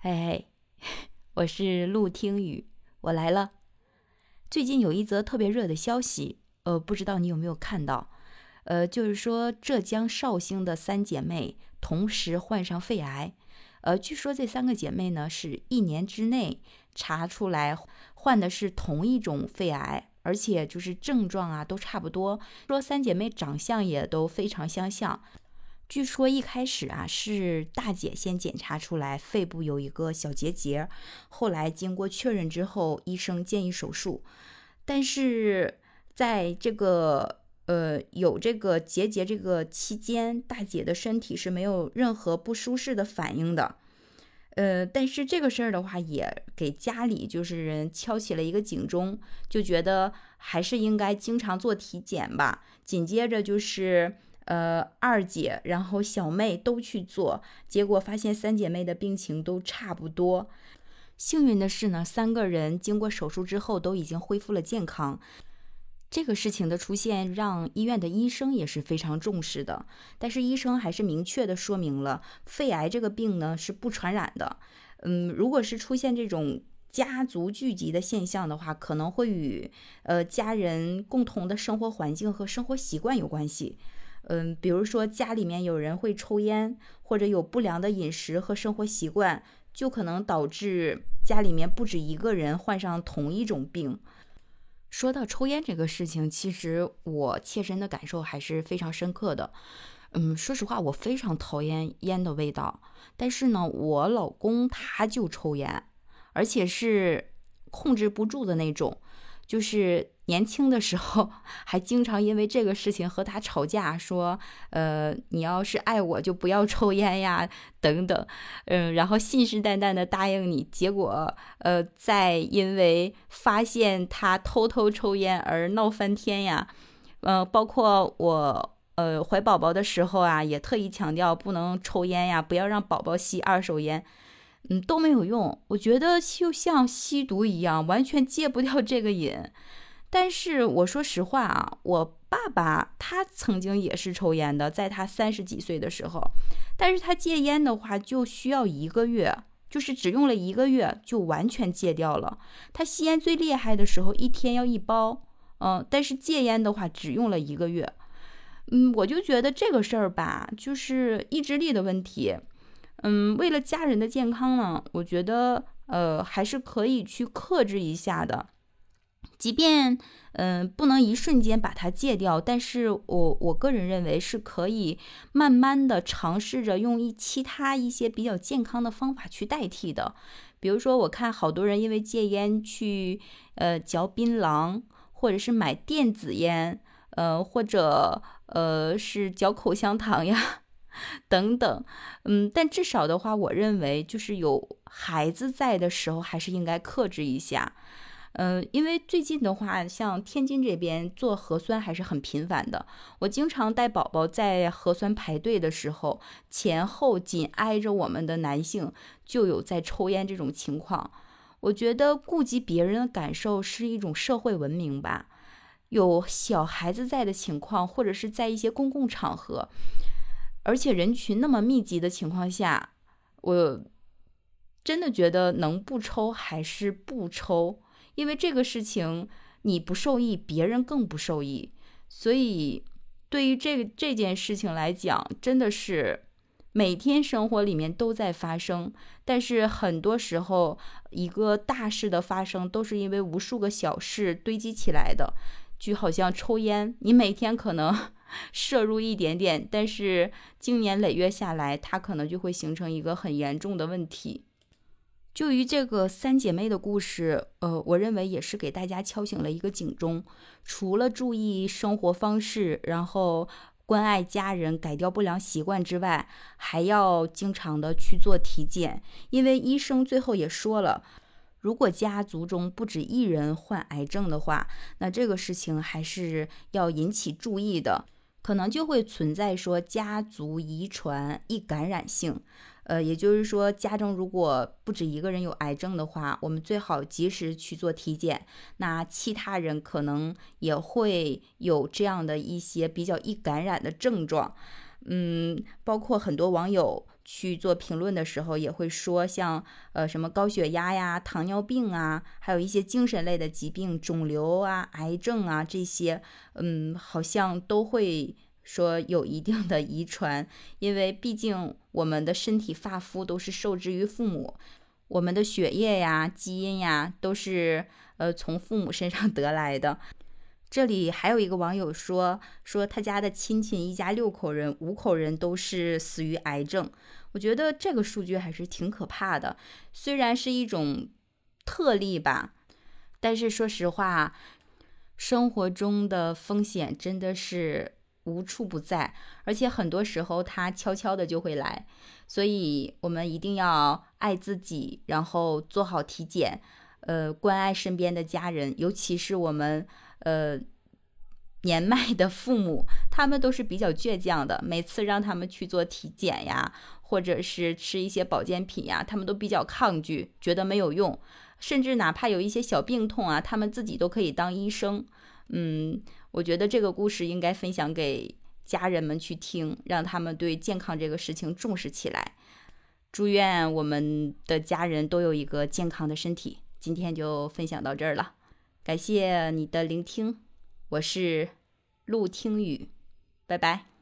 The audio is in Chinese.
嘿嘿，我是陆听雨，我来了。最近有一则特别热的消息，呃，不知道你有没有看到？呃，就是说浙江绍兴的三姐妹同时患上肺癌，呃，据说这三个姐妹呢是一年之内查出来患的是同一种肺癌，而且就是症状啊都差不多，说三姐妹长相也都非常相像。据说一开始啊是大姐先检查出来肺部有一个小结节，后来经过确认之后，医生建议手术。但是在这个呃有这个结节这个期间，大姐的身体是没有任何不舒适的反应的。呃，但是这个事儿的话，也给家里就是人敲起了一个警钟，就觉得还是应该经常做体检吧。紧接着就是。呃，二姐，然后小妹都去做，结果发现三姐妹的病情都差不多。幸运的是呢，三个人经过手术之后都已经恢复了健康。这个事情的出现让医院的医生也是非常重视的，但是医生还是明确的说明了，肺癌这个病呢是不传染的。嗯，如果是出现这种家族聚集的现象的话，可能会与呃家人共同的生活环境和生活习惯有关系。嗯，比如说家里面有人会抽烟，或者有不良的饮食和生活习惯，就可能导致家里面不止一个人患上同一种病。说到抽烟这个事情，其实我切身的感受还是非常深刻的。嗯，说实话，我非常讨厌烟的味道，但是呢，我老公他就抽烟，而且是控制不住的那种，就是。年轻的时候还经常因为这个事情和他吵架，说，呃，你要是爱我就不要抽烟呀，等等，嗯，然后信誓旦旦的答应你，结果，呃，再因为发现他偷偷抽烟而闹翻天呀，嗯，包括我，呃，怀宝宝的时候啊，也特意强调不能抽烟呀，不要让宝宝吸二手烟，嗯，都没有用，我觉得就像吸毒一样，完全戒不掉这个瘾。但是我说实话啊，我爸爸他曾经也是抽烟的，在他三十几岁的时候，但是他戒烟的话就需要一个月，就是只用了一个月就完全戒掉了。他吸烟最厉害的时候，一天要一包，嗯，但是戒烟的话只用了一个月，嗯，我就觉得这个事儿吧，就是意志力的问题，嗯，为了家人的健康呢，我觉得呃还是可以去克制一下的。即便嗯不能一瞬间把它戒掉，但是我我个人认为是可以慢慢的尝试着用一其他一些比较健康的方法去代替的。比如说，我看好多人因为戒烟去呃嚼槟榔，或者是买电子烟，呃或者呃是嚼口香糖呀 等等。嗯，但至少的话，我认为就是有孩子在的时候，还是应该克制一下。嗯，因为最近的话，像天津这边做核酸还是很频繁的。我经常带宝宝在核酸排队的时候，前后紧挨着我们的男性就有在抽烟这种情况。我觉得顾及别人的感受是一种社会文明吧。有小孩子在的情况，或者是在一些公共场合，而且人群那么密集的情况下，我真的觉得能不抽还是不抽。因为这个事情你不受益，别人更不受益，所以对于这这件事情来讲，真的是每天生活里面都在发生。但是很多时候，一个大事的发生都是因为无数个小事堆积起来的。就好像抽烟，你每天可能 摄入一点点，但是经年累月下来，它可能就会形成一个很严重的问题。就于这个三姐妹的故事，呃，我认为也是给大家敲醒了一个警钟。除了注意生活方式，然后关爱家人，改掉不良习惯之外，还要经常的去做体检。因为医生最后也说了，如果家族中不止一人患癌症的话，那这个事情还是要引起注意的，可能就会存在说家族遗传易感染性。呃，也就是说，家中如果不止一个人有癌症的话，我们最好及时去做体检。那其他人可能也会有这样的一些比较易感染的症状。嗯，包括很多网友去做评论的时候，也会说像呃什么高血压呀、糖尿病啊，还有一些精神类的疾病、肿瘤啊、癌症啊这些，嗯，好像都会说有一定的遗传，因为毕竟我们的身体发肤都是受之于父母，我们的血液呀、基因呀都是呃从父母身上 得来的。这里还有一个网友说，说他家的亲戚一家六口人，五口人都是死于癌症。我觉得这个数据还是挺可怕的，虽然是一种特例吧，但是说实话，生活中的风险真的是无处不在，而且很多时候它悄悄的就会来。所以我们一定要爱自己，然后做好体检，呃，关爱身边的家人，尤其是我们。呃，年迈的父母，他们都是比较倔强的。每次让他们去做体检呀，或者是吃一些保健品呀，他们都比较抗拒，觉得没有用。甚至哪怕有一些小病痛啊，他们自己都可以当医生。嗯，我觉得这个故事应该分享给家人们去听，让他们对健康这个事情重视起来。祝愿我们的家人都有一个健康的身体。今天就分享到这儿了。感谢你的聆听，我是陆听雨，拜拜。